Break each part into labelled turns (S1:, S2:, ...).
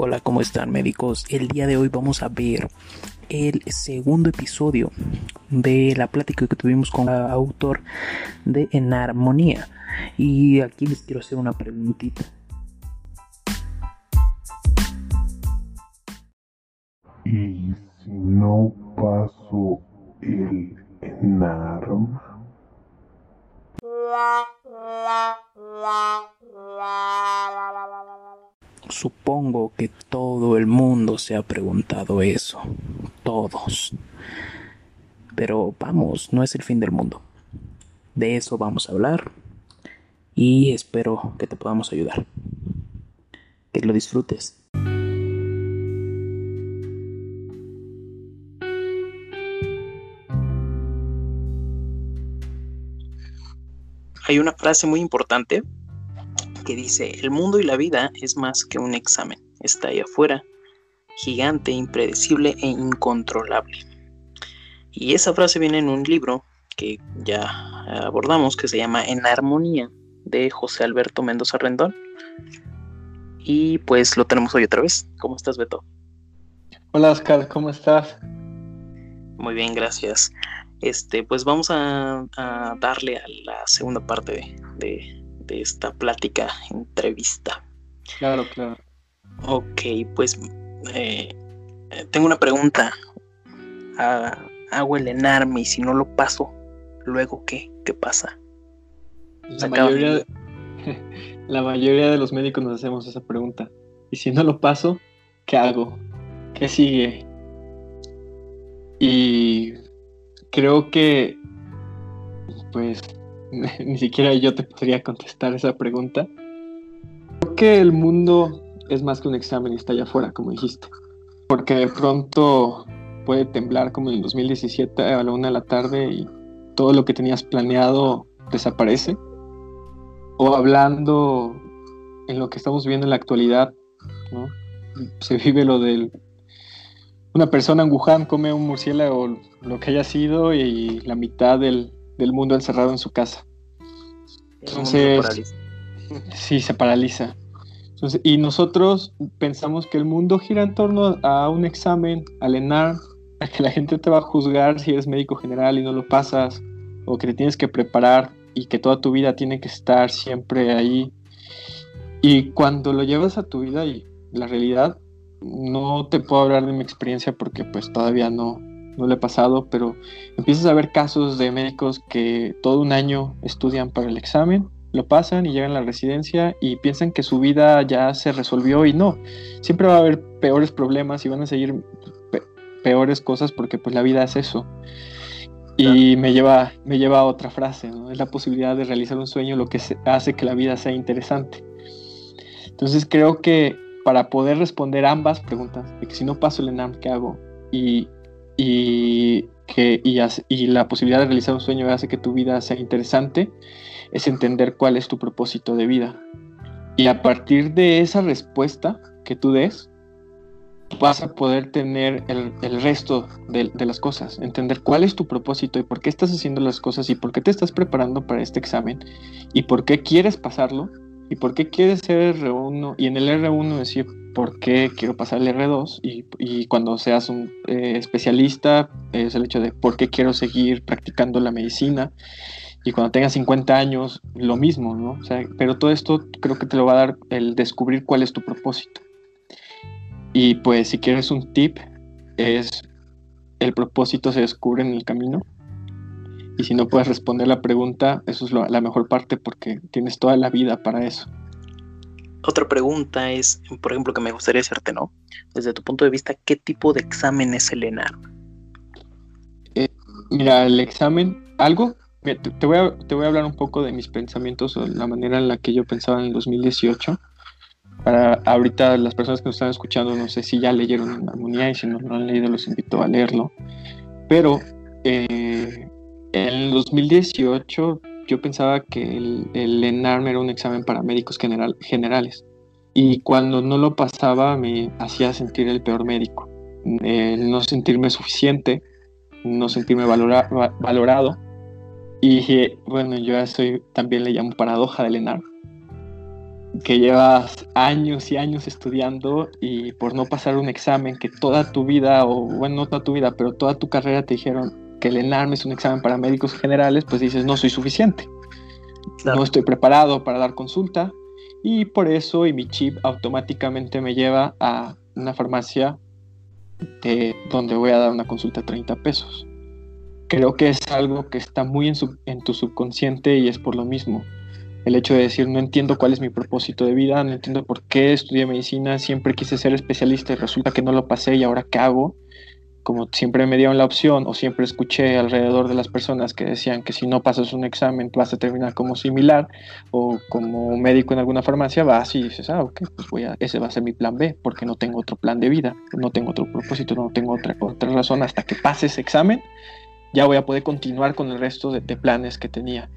S1: Hola, ¿cómo están médicos? El día de hoy vamos a ver el segundo episodio de la plática que tuvimos con el autor de En Armonía. Y aquí les quiero hacer una preguntita.
S2: ¿Y si no paso el ENARM?
S1: Supongo que todo el mundo se ha preguntado eso. Todos. Pero vamos, no es el fin del mundo. De eso vamos a hablar. Y espero que te podamos ayudar. Que lo disfrutes. Hay una frase muy importante que dice, el mundo y la vida es más que un examen, está ahí afuera, gigante, impredecible e incontrolable. Y esa frase viene en un libro que ya abordamos, que se llama En Armonía, de José Alberto Mendoza Rendón. Y pues lo tenemos hoy otra vez. ¿Cómo estás, Beto?
S3: Hola, Oscar, ¿cómo estás?
S1: Muy bien, gracias. Este, pues vamos a, a darle a la segunda parte de, de esta plática, entrevista.
S3: Claro, claro.
S1: Ok, pues eh, tengo una pregunta. Ah, hago el enarme y si no lo paso, luego qué? ¿Qué pasa?
S3: La mayoría, la mayoría de los médicos nos hacemos esa pregunta. Y si no lo paso, ¿qué hago? ¿Qué sigue? Y creo que, pues, ni siquiera yo te podría contestar esa pregunta. Creo que el mundo es más que un examen y está allá afuera, como dijiste. Porque de pronto puede temblar como en el 2017 a la una de la tarde y todo lo que tenías planeado desaparece. O hablando en lo que estamos viendo en la actualidad, se vive lo del una persona en Wuhan come un murciélago lo que haya sido y la mitad del, del mundo encerrado en su casa. Entonces, sí, se paraliza. Entonces, y nosotros pensamos que el mundo gira en torno a un examen, al ENAR, a que la gente te va a juzgar si eres médico general y no lo pasas, o que te tienes que preparar y que toda tu vida tiene que estar siempre ahí. Y cuando lo llevas a tu vida y la realidad, no te puedo hablar de mi experiencia porque pues todavía no, no le he pasado, pero empiezas a ver casos de médicos que todo un año estudian para el examen, lo pasan y llegan a la residencia y piensan que su vida ya se resolvió y no, siempre va a haber peores problemas y van a seguir peores cosas porque pues la vida es eso. Y me lleva, me lleva a otra frase, ¿no? Es la posibilidad de realizar un sueño lo que hace que la vida sea interesante. Entonces creo que para poder responder ambas preguntas, de que si no paso el ENAM, ¿qué hago? Y, y, que, y, la posibilidad de realizar un sueño hace que tu vida sea interesante, es entender cuál es tu propósito de vida. Y a partir de esa respuesta que tú des, vas a poder tener el, el resto de, de, las cosas, entender cuál es tu propósito y por qué estás haciendo las cosas y por qué te estás preparando para este examen y por qué quieres pasarlo y por qué quieres ser R1 y en el R1 decir por qué quiero pasar el R2 y, y cuando seas un eh, especialista es el hecho de por qué quiero seguir practicando la medicina y cuando tengas 50 años lo mismo, ¿no? O sea, pero todo esto creo que te lo va a dar el descubrir cuál es tu propósito. Y pues si quieres un tip, es el propósito se descubre en el camino. Y si no puedes responder la pregunta, eso es lo, la mejor parte porque tienes toda la vida para eso.
S1: Otra pregunta es, por ejemplo, que me gustaría hacerte, ¿no? Desde tu punto de vista, ¿qué tipo de examen es el ENAR?
S3: Eh, mira, el examen, algo, te, te, voy a, te voy a hablar un poco de mis pensamientos o la manera en la que yo pensaba en el 2018 para ahorita las personas que nos están escuchando, no sé si ya leyeron en Armonía y si no lo han leído, los invito a leerlo. Pero eh, en el 2018 yo pensaba que el, el ENARM era un examen para médicos general, generales. Y cuando no lo pasaba me hacía sentir el peor médico. El no sentirme suficiente, no sentirme valora, valorado. Y bueno, yo soy, también le llamo paradoja del ENARM que llevas años y años estudiando y por no pasar un examen que toda tu vida, o bueno, no toda tu vida, pero toda tu carrera te dijeron que el ENARM es un examen para médicos generales, pues dices, no soy suficiente. Claro. No estoy preparado para dar consulta y por eso y mi chip automáticamente me lleva a una farmacia de, donde voy a dar una consulta a 30 pesos. Creo que es algo que está muy en, tu subconsciente y es por lo mismo el hecho de decir no entiendo cuál es mi propósito de vida, no entiendo por qué estudié medicina, siempre quise ser especialista y resulta que no lo pasé y ahora qué hago, como siempre me dieron la opción o siempre escuché alrededor de las personas que decían que si no pasas un examen vas a terminar como similar o como médico en alguna farmacia, vas y dices, ah, ok, pues voy a, ese va a ser mi plan B porque no tengo otro plan de vida, no tengo otro propósito, no tengo otra, otra razón hasta que pase ese examen, ya voy a poder continuar con el resto de, de planes que tenía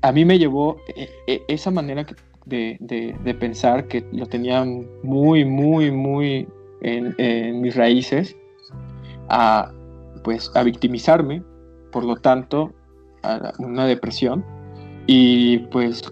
S3: a mí me llevó esa manera de, de, de, pensar que lo tenía muy, muy, muy en, en, mis raíces a, pues, a victimizarme, por lo tanto, a una depresión. Y pues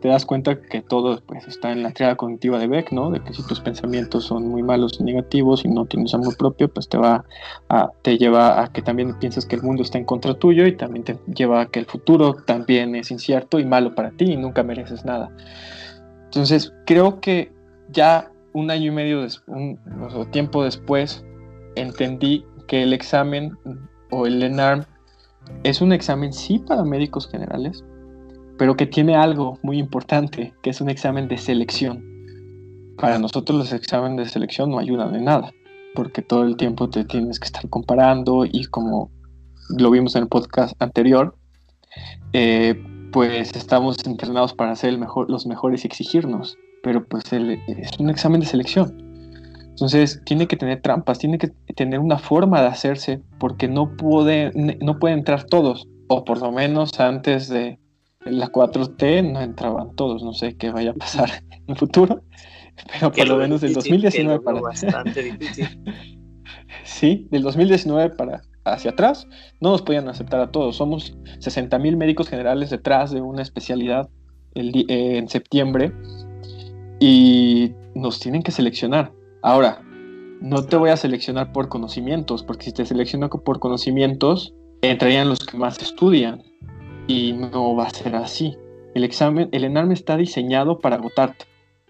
S3: te das cuenta que todo pues, está en la triada cognitiva de Beck, ¿no? De que si tus pensamientos son muy malos y negativos y no tienes amor propio, pues te va a, te lleva a que también pienses que el mundo está en contra tuyo y también te lleva a que el futuro también es incierto y malo para ti y nunca mereces nada. Entonces, creo que ya un año y medio, después, un, o tiempo después, entendí que el examen o el ENARM es un examen sí para médicos generales, pero que tiene algo muy importante, que es un examen de selección. Para nosotros los exámenes de selección no ayudan en nada, porque todo el tiempo te tienes que estar comparando y como lo vimos en el podcast anterior, eh, pues estamos entrenados para ser el mejor, los mejores y exigirnos, pero pues es un examen de selección. Entonces tiene que tener trampas, tiene que tener una forma de hacerse, porque no puede, no pueden entrar todos, o por lo menos antes de, la 4T no entraban todos, no sé qué vaya a pasar en el futuro, pero por lo, lo menos del 2019 para
S1: bastante difícil.
S3: sí, del 2019 para hacia atrás no nos podían aceptar a todos. Somos 60 mil médicos generales detrás de una especialidad el, eh, en septiembre y nos tienen que seleccionar. Ahora, no te voy a seleccionar por conocimientos, porque si te selecciono por conocimientos, entrarían los que más estudian y no va a ser así. El examen, el ENARM está diseñado para agotarte,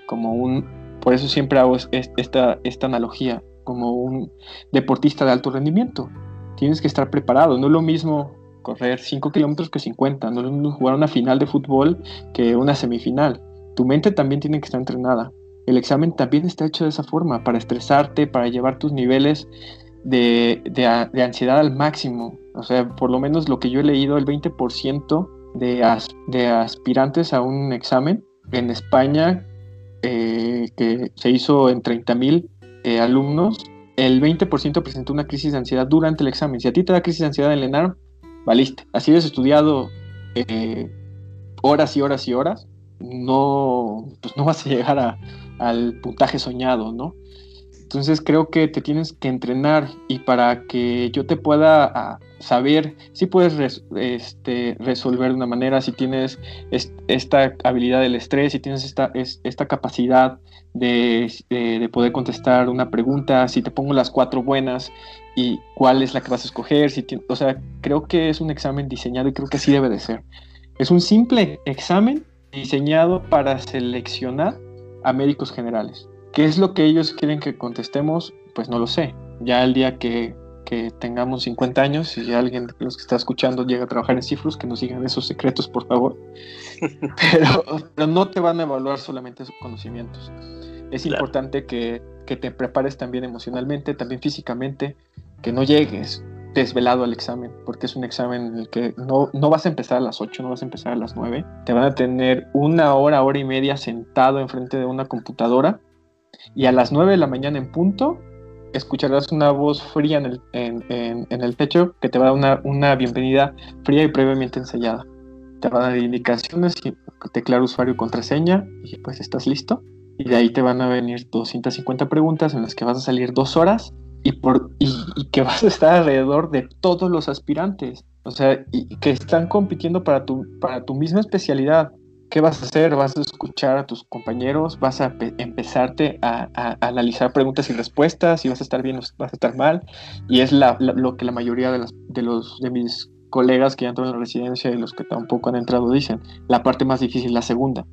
S3: como un, por eso siempre hago esta, esta analogía, como un deportista de alto rendimiento. Tienes que estar preparado, no es lo mismo correr 5 kilómetros que 50, no es lo mismo jugar una final de fútbol que una semifinal. Tu mente también tiene que estar entrenada. El examen también está hecho de esa forma, para estresarte, para llevar tus niveles de, de, ansiedad al máximo, o sea, por lo menos lo que yo he leído, el 20% de, de aspirantes a un examen en España eh, que se hizo en 30.000 eh, alumnos, el 20% presentó una crisis de ansiedad durante el examen. Si a ti te da crisis de ansiedad en ENARM, valiste. Así has estudiado eh, horas y horas y horas, no, pues no vas a llegar al puntaje soñado, ¿no? Entonces creo que te tienes que entrenar y para que yo te pueda ah, saber si puedes este, resolver de una manera, si tienes esta habilidad del estrés, si tienes esta, esta capacidad de, poder contestar una pregunta, si te pongo las cuatro buenas y cuál es la que vas a escoger, si o sea, creo que es un examen diseñado y creo que así debe de ser. Es un simple examen diseñado para seleccionar a médicos generales. ¿Qué es lo que ellos quieren que contestemos? Pues no lo sé. Ya el día que, tengamos 50 años y alguien de los que está escuchando llega a trabajar en Cifrus, que nos digan esos secretos, por favor. pero, pero, no te van a evaluar solamente sus conocimientos. Es importante que, que, te prepares también emocionalmente, también físicamente, que no llegues desvelado al examen, porque es un examen en el que no, no vas a empezar a las 8, no vas a empezar a las 9. Te van a tener una hora, hora y media sentado enfrente de una computadora y a las 9 de la mañana en punto escucharás una voz fría en el, en, el pecho que te va a dar una, una, bienvenida fría y previamente ensayada. Te va a dar indicaciones y teclar usuario y contraseña y pues estás listo. Y de ahí te van a venir 250 preguntas en las que vas a salir dos horas y, por, y, que vas a estar alrededor de todos los aspirantes. O sea, y que están compitiendo para tu, para tu misma especialidad. ¿qué vas a hacer? ¿Vas a escuchar a tus compañeros? ¿Vas a empezarte a, analizar preguntas y respuestas? ¿Y vas a estar bien o vas a estar mal? Y es lo que la mayoría de, de, los, de mis colegas que ya entran en la residencia y los que tampoco han entrado dicen. La parte más difícil, la segunda.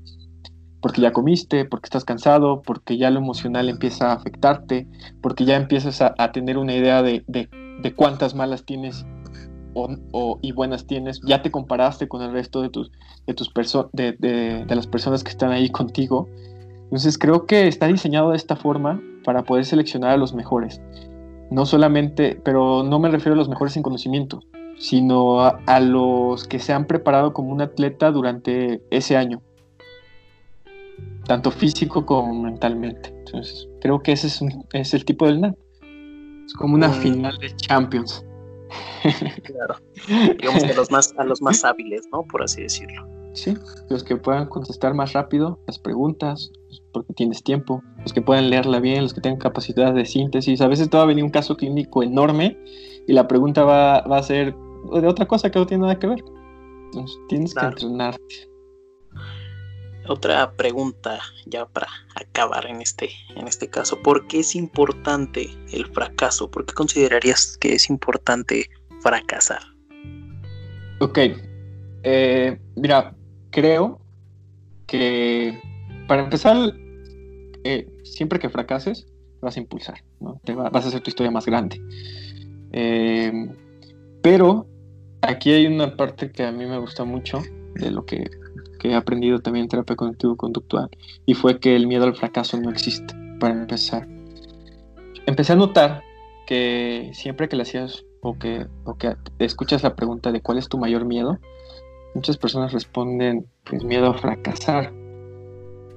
S3: Porque ya comiste, porque estás cansado, porque ya lo emocional empieza a afectarte, porque ya empiezas a, tener una idea de, de cuántas malas tienes y buenas tienes, ya te comparaste con el resto de tus, de, tus de, de, las personas que están ahí contigo. Entonces creo que está diseñado de esta forma para poder seleccionar a los mejores. No solamente, pero no me refiero a los mejores en conocimiento, sino a, los que se han preparado como un atleta durante ese año, tanto físico como mentalmente. Entonces creo que ese es, es el tipo del NAT. Es como una mm. final de Champions.
S1: Claro. Digamos que a los más, a los más hábiles, ¿no? Por así decirlo.
S3: Sí, los que puedan contestar más rápido las preguntas, porque tienes tiempo, los que puedan leerla bien, los que tengan capacidad de síntesis. A veces te va a venir un caso clínico enorme y la pregunta va, a ser de otra cosa que no tiene nada que ver. Entonces tienes que entrenarte.
S1: Otra pregunta ya para acabar en este, en este caso. ¿Por qué es importante el fracaso? ¿Por qué considerarías que es importante fracasar?
S3: Ok. Eh, mira, creo que para empezar, eh, siempre que fracases, vas a impulsar, ¿no? Te vas a hacer tu historia más grande. Eh, pero aquí hay una parte que a mí me gusta mucho de lo que que he aprendido también en terapia cognitivo-conductual, y fue que el miedo al fracaso no existe, para empezar. Empecé a notar que siempre que le hacías o que, o que escuchas la pregunta de cuál es tu mayor miedo, muchas personas responden, pues miedo a fracasar.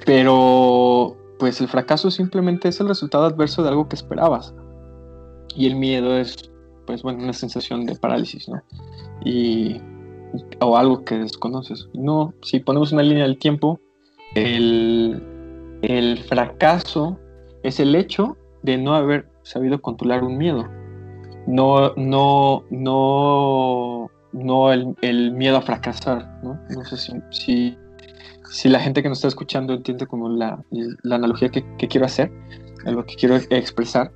S3: Pero, pues el fracaso simplemente es el resultado adverso de algo que esperabas. Y el miedo es, pues bueno, una sensación de parálisis, ¿no? Y o algo que desconoces. No, si ponemos una línea del tiempo, el, fracaso es el hecho de no haber sabido controlar un miedo. No, no, no, no el, miedo a fracasar. No, no sé si, si, la gente que nos está escuchando entiende como la, analogía que, quiero hacer, lo que quiero expresar.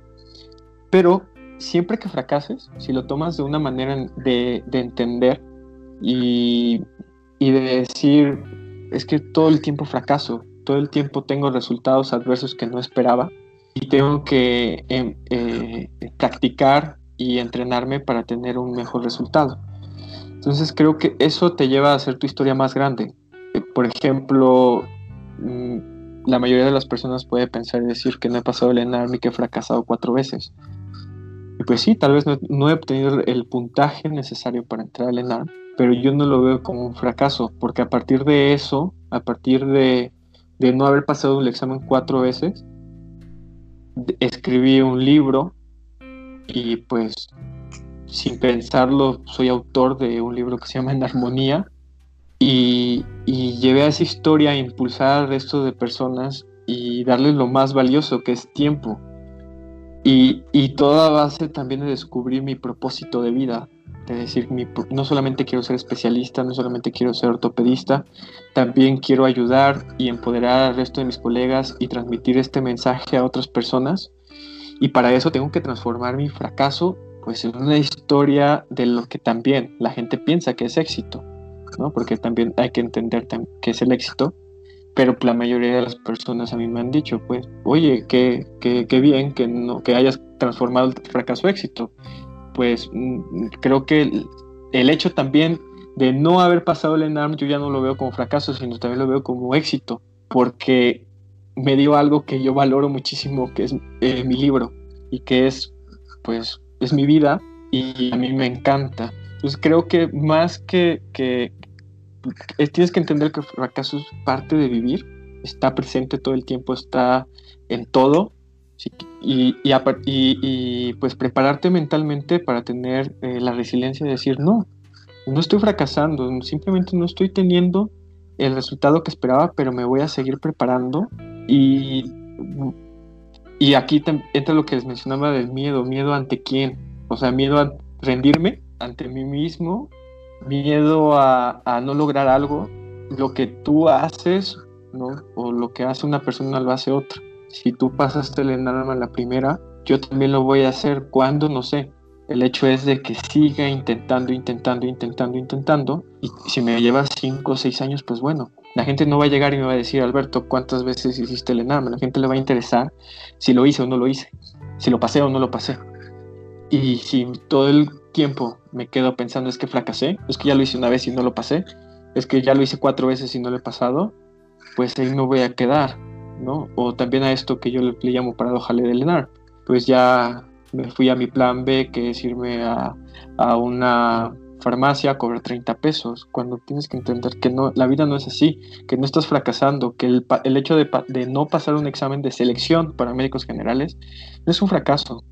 S3: Pero siempre que fracases, si lo tomas de una manera de, de entender y, de decir, es que todo el tiempo fracaso, todo el tiempo tengo resultados adversos que no esperaba y tengo que em, eh, practicar y entrenarme para tener un mejor resultado. Entonces creo que eso te lleva a hacer tu historia más grande. Eh, por ejemplo, mm, la mayoría de las personas puede pensar y decir que no he pasado el ENARM y que he fracasado cuatro veces. Y pues sí, tal vez no, he obtenido el puntaje necesario para entrar al ENARM, pero yo no lo veo como un fracaso, porque a partir de eso, a partir de, de no haber pasado el examen cuatro veces, escribí un libro y pues sin pensarlo soy autor de un libro que se llama En Armonía y, y llevé a esa historia a impulsar al resto de personas y darles lo más valioso que es tiempo. Y, y toda base también de descubrir mi propósito de vida, de decir, mi, no solamente quiero ser especialista, no solamente quiero ser ortopedista, también quiero ayudar y empoderar al resto de mis colegas y transmitir este mensaje a otras personas. Y para eso tengo que transformar mi fracaso pues en una historia de lo que también la gente piensa que es éxito, ¿no? Porque también hay que entender que es el éxito pero la mayoría de las personas a mí me han dicho, pues, oye, qué, qué, qué bien que, no, que hayas transformado el fracaso éxito. Pues mm, creo que el, hecho también de no haber pasado el ENARM, yo ya no lo veo como fracaso, sino también lo veo como éxito, porque me dio algo que yo valoro muchísimo, que es eh, mi libro, y que es, pues, es mi vida, y a mí me encanta. Entonces creo que más que, que, tienes que entender que el fracaso es parte de vivir, está presente todo el tiempo, está en todo. Y, y, pues prepararte mentalmente para tener eh, la resiliencia de decir, no, no estoy fracasando, simplemente no estoy teniendo el resultado que esperaba, pero me voy a seguir preparando. Y, y aquí entra lo que les mencionaba del miedo, miedo ante quién, o sea, miedo a rendirme ante mí mismo miedo a, no lograr algo, lo que tú haces, ¿no? O lo que hace una persona lo hace otra. Si tú pasaste el enarma la primera, yo también lo voy a hacer cuando, no sé. El hecho es de que siga intentando, intentando, intentando, intentando. Y si me lleva 5 o 6 años, pues bueno, la gente no va a llegar y me va a decir, Alberto, ¿cuántas veces hiciste el enarma? La gente le va a interesar si lo hice o no lo hice, si lo pasé o no lo pasé. Y si todo el tiempo me quedo pensando es que fracasé, es que ya lo hice una vez y no lo pasé, es que ya lo hice cuatro veces y no lo he pasado, pues ahí me voy a quedar, ¿no? O también a esto que yo le, llamo paradoja de Lenar, pues ya me fui a mi plan B, que es irme a, a una farmacia a cobrar 30 pesos, cuando tienes que entender que no, la vida no es así, que no estás fracasando, que el, el hecho de, de, no pasar un examen de selección para médicos generales no es un fracaso,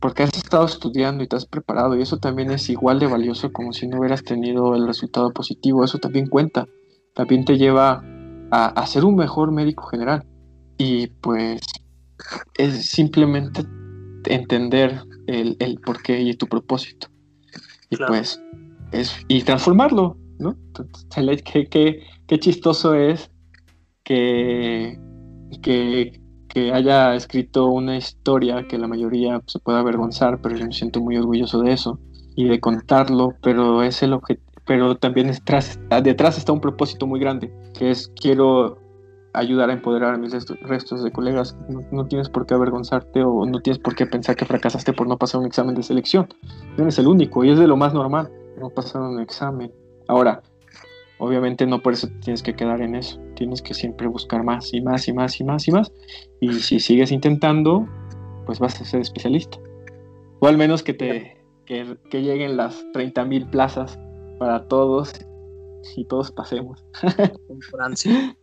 S3: porque has estado estudiando y te has preparado y eso también es igual de valioso como si no hubieras tenido el resultado positivo, eso también cuenta, también te lleva a, ser un mejor médico general. Y pues es simplemente entender el, el porqué y tu propósito. Y pues es y transformarlo, ¿no? Qué, qué, qué chistoso es que, que que haya escrito una historia que la mayoría se pueda avergonzar, pero yo me siento muy orgulloso de eso y de contarlo, pero es el pero también detrás, detrás está un propósito muy grande, que es quiero ayudar a empoderar a mis restos de colegas. No, tienes por qué avergonzarte o no tienes por qué pensar que fracasaste por no pasar un examen de selección. No eres el único y es de lo más normal, no pasar un examen. Ahora, Obviamente no por eso tienes que quedar en eso, tienes que siempre buscar más y más y más y más y más. Y si sigues intentando, pues vas a ser especialista. O al menos que te que, lleguen las 30.000 plazas para todos y todos pasemos.
S1: Francia.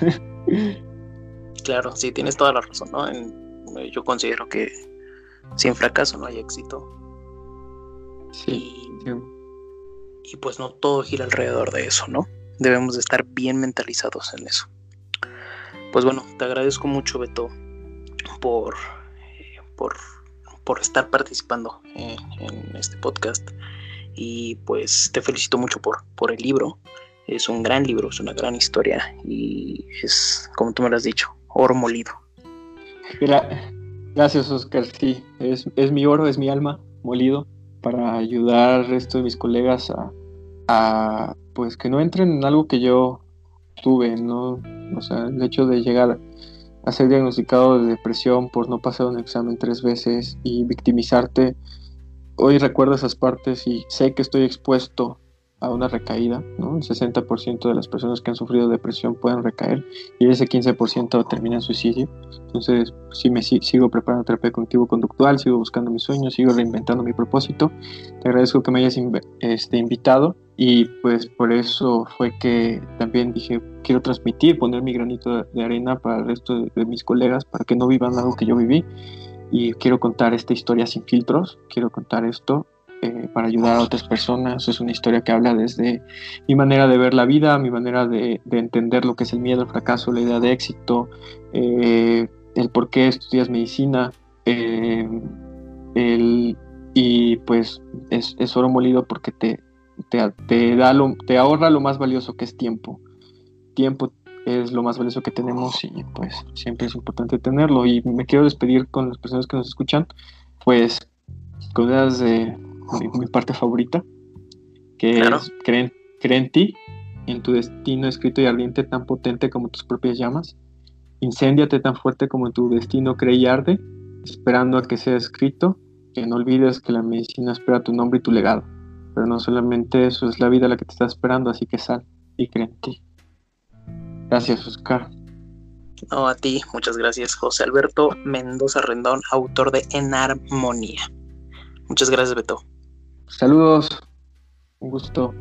S1: claro, sí, tienes toda la razón, ¿no? yo considero que sin fracaso no hay éxito.
S3: Sí. sí
S1: y pues no todo gira alrededor de eso, ¿no? Debemos de estar bien mentalizados en eso. Pues bueno, te agradezco mucho, Beto, por, eh, por, por, estar participando en, este podcast. Y pues te felicito mucho por, por el libro. Es un gran libro, es una gran historia y es, como tú me lo has dicho, oro molido.
S3: gracias, Oscar. Sí, es, es mi oro, es mi alma molido para ayudar al resto de mis colegas a, pues que no entren en algo que yo tuve, ¿no? O sea, el hecho de llegar a ser diagnosticado de depresión por no pasar un examen tres veces y victimizarte. Hoy recuerdo esas partes y sé que estoy expuesto a una recaída, ¿no? El 60% de las personas que han sufrido depresión pueden recaer y ese 15% termina en suicidio. Entonces, si me sigo preparando terapia cognitivo-conductual, sigo buscando mis sueños, sigo reinventando mi propósito. Te agradezco que me hayas este, invitado Y pues por eso fue que también dije, quiero transmitir, poner mi granito de arena para el resto de, mis colegas, para que no vivan algo que yo viví. Y quiero contar esta historia sin filtros, quiero contar esto eh, para ayudar a otras personas. Es una historia que habla desde mi manera de ver la vida, mi manera de, entender lo que es el miedo, el fracaso, la idea de éxito, eh, el por qué estudias medicina, eh, el, y pues es, es oro molido porque te, te, da lo, te ahorra lo más valioso que es tiempo. Tiempo es lo más valioso que tenemos y pues siempre es importante tenerlo. Y me quiero despedir con las personas que nos escuchan, pues con ideas de mi, parte favorita, que es creen, en ti, en tu destino escrito y ardiente tan potente como tus propias llamas. Incéndiate tan fuerte como tu destino cree y arde, esperando a que sea escrito, que no olvides que la medicina espera tu nombre y tu legado. Pero no solamente eso, es la vida la que te está esperando, así que sal y cree en ti. Gracias, Oscar.
S1: No, a ti, muchas gracias, José Alberto Mendoza Rendón, autor de En Armonía. Muchas gracias, Beto.
S3: Saludos, un gusto.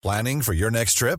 S4: Planning for your next trip?